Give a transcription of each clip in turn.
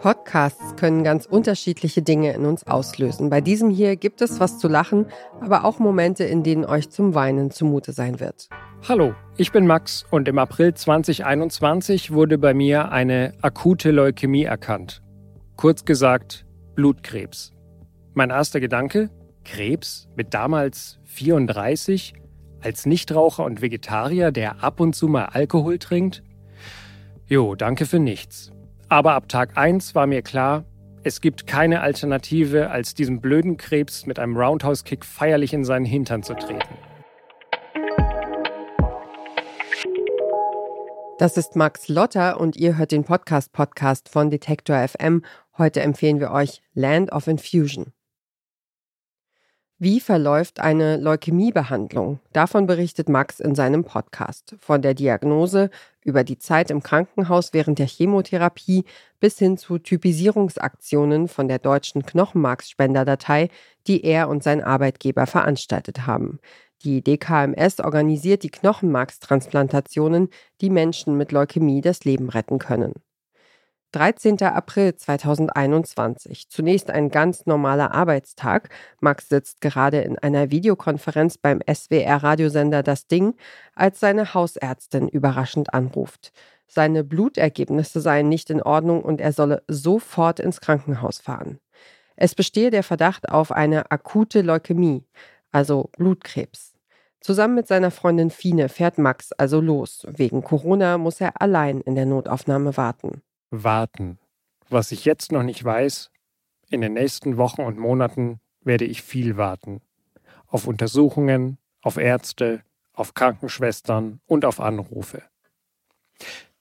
Podcasts können ganz unterschiedliche Dinge in uns auslösen. Bei diesem hier gibt es was zu lachen, aber auch Momente, in denen euch zum Weinen zumute sein wird. Hallo, ich bin Max und im April 2021 wurde bei mir eine akute Leukämie erkannt. Kurz gesagt, Blutkrebs. Mein erster Gedanke, Krebs mit damals 34, als Nichtraucher und Vegetarier, der ab und zu mal Alkohol trinkt? Jo, danke für nichts. Aber ab Tag 1 war mir klar, es gibt keine Alternative, als diesem blöden Krebs mit einem Roundhouse-Kick feierlich in seinen Hintern zu treten. Das ist Max Lotter und ihr hört den Podcast-Podcast von Detektor FM. Heute empfehlen wir euch Land of Infusion. Wie verläuft eine Leukämiebehandlung? Davon berichtet Max in seinem Podcast. Von der Diagnose über die Zeit im Krankenhaus während der Chemotherapie bis hin zu Typisierungsaktionen von der deutschen Knochenmarksspenderdatei, die er und sein Arbeitgeber veranstaltet haben. Die DKMS organisiert die Knochenmarkstransplantationen, die Menschen mit Leukämie das Leben retten können. 13. April 2021. Zunächst ein ganz normaler Arbeitstag. Max sitzt gerade in einer Videokonferenz beim SWR-Radiosender Das Ding, als seine Hausärztin überraschend anruft. Seine Blutergebnisse seien nicht in Ordnung und er solle sofort ins Krankenhaus fahren. Es bestehe der Verdacht auf eine akute Leukämie, also Blutkrebs. Zusammen mit seiner Freundin Fine fährt Max also los. Wegen Corona muss er allein in der Notaufnahme warten warten. Was ich jetzt noch nicht weiß, in den nächsten Wochen und Monaten werde ich viel warten. Auf Untersuchungen, auf Ärzte, auf Krankenschwestern und auf Anrufe.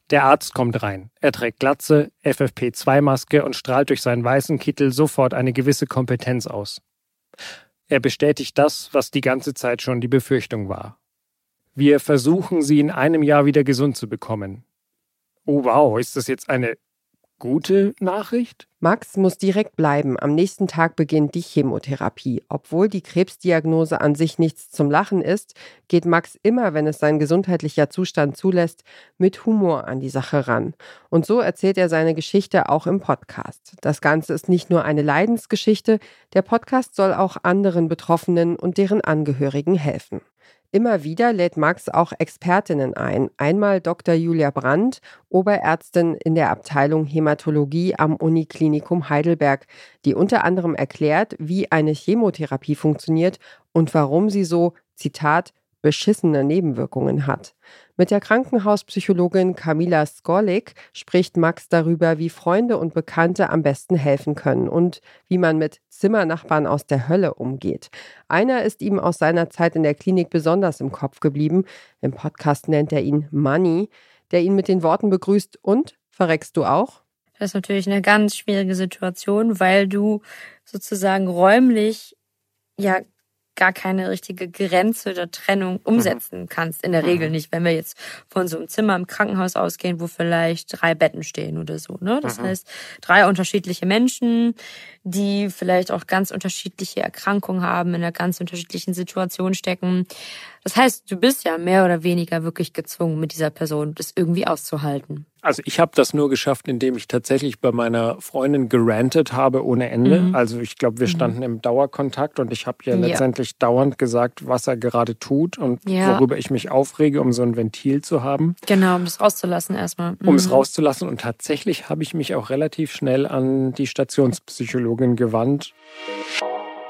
Der Arzt kommt rein. Er trägt Glatze, FFP2-Maske und strahlt durch seinen weißen Kittel sofort eine gewisse Kompetenz aus. Er bestätigt das, was die ganze Zeit schon die Befürchtung war. Wir versuchen, sie in einem Jahr wieder gesund zu bekommen. Oh wow, ist das jetzt eine gute Nachricht? Max muss direkt bleiben. Am nächsten Tag beginnt die Chemotherapie. Obwohl die Krebsdiagnose an sich nichts zum Lachen ist, geht Max immer, wenn es sein gesundheitlicher Zustand zulässt, mit Humor an die Sache ran. Und so erzählt er seine Geschichte auch im Podcast. Das Ganze ist nicht nur eine Leidensgeschichte, der Podcast soll auch anderen Betroffenen und deren Angehörigen helfen. Immer wieder lädt Max auch Expertinnen ein. Einmal Dr. Julia Brandt, Oberärztin in der Abteilung Hämatologie am Uniklinikum Heidelberg, die unter anderem erklärt, wie eine Chemotherapie funktioniert und warum sie so, Zitat, beschissene Nebenwirkungen hat. Mit der Krankenhauspsychologin Camila Skolik spricht Max darüber, wie Freunde und Bekannte am besten helfen können und wie man mit Zimmernachbarn aus der Hölle umgeht. Einer ist ihm aus seiner Zeit in der Klinik besonders im Kopf geblieben. Im Podcast nennt er ihn Money, der ihn mit den Worten begrüßt und verreckst du auch? Das ist natürlich eine ganz schwierige Situation, weil du sozusagen räumlich ja gar keine richtige Grenze der Trennung mhm. umsetzen kannst. In der mhm. Regel nicht, wenn wir jetzt von so einem Zimmer im Krankenhaus ausgehen, wo vielleicht drei Betten stehen oder so. Ne? Das mhm. heißt, drei unterschiedliche Menschen, die vielleicht auch ganz unterschiedliche Erkrankungen haben, in einer ganz unterschiedlichen Situation stecken. Das heißt, du bist ja mehr oder weniger wirklich gezwungen, mit dieser Person das irgendwie auszuhalten. Also ich habe das nur geschafft, indem ich tatsächlich bei meiner Freundin gerantet habe ohne Ende. Mhm. Also ich glaube, wir mhm. standen mhm. im Dauerkontakt und ich habe ja, ja letztendlich dauernd gesagt, was er gerade tut und ja. worüber ich mich aufrege, um so ein Ventil zu haben. Genau, um das rauszulassen erstmal. Mhm. Um es mhm. rauszulassen. Und tatsächlich habe ich mich auch relativ schnell an die Stationspsychologin gewandt.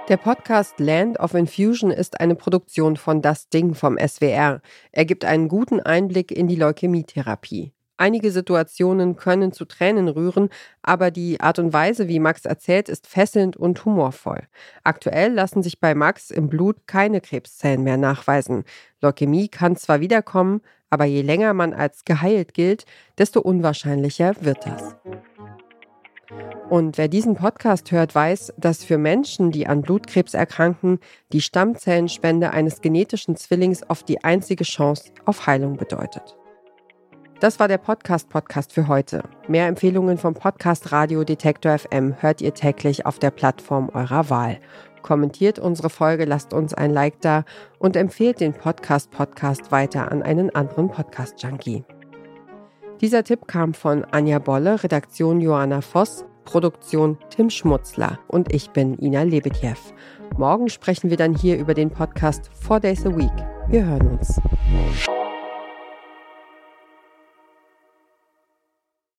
Der Podcast Land of Infusion ist eine Produktion von Das Ding vom SWR. Er gibt einen guten Einblick in die Leukämietherapie. Einige Situationen können zu Tränen rühren, aber die Art und Weise, wie Max erzählt, ist fesselnd und humorvoll. Aktuell lassen sich bei Max im Blut keine Krebszellen mehr nachweisen. Leukämie kann zwar wiederkommen, aber je länger man als geheilt gilt, desto unwahrscheinlicher wird das. Und wer diesen Podcast hört, weiß, dass für Menschen, die an Blutkrebs erkranken, die Stammzellenspende eines genetischen Zwillings oft die einzige Chance auf Heilung bedeutet. Das war der Podcast-Podcast für heute. Mehr Empfehlungen vom Podcast Radio Detektor FM hört ihr täglich auf der Plattform eurer Wahl. Kommentiert unsere Folge, lasst uns ein Like da und empfehlt den Podcast-Podcast weiter an einen anderen Podcast-Junkie. Dieser Tipp kam von Anja Bolle, Redaktion Johanna Voss, Produktion Tim Schmutzler und ich bin Ina Lebetjew. Morgen sprechen wir dann hier über den Podcast Four Days a Week. Wir hören uns.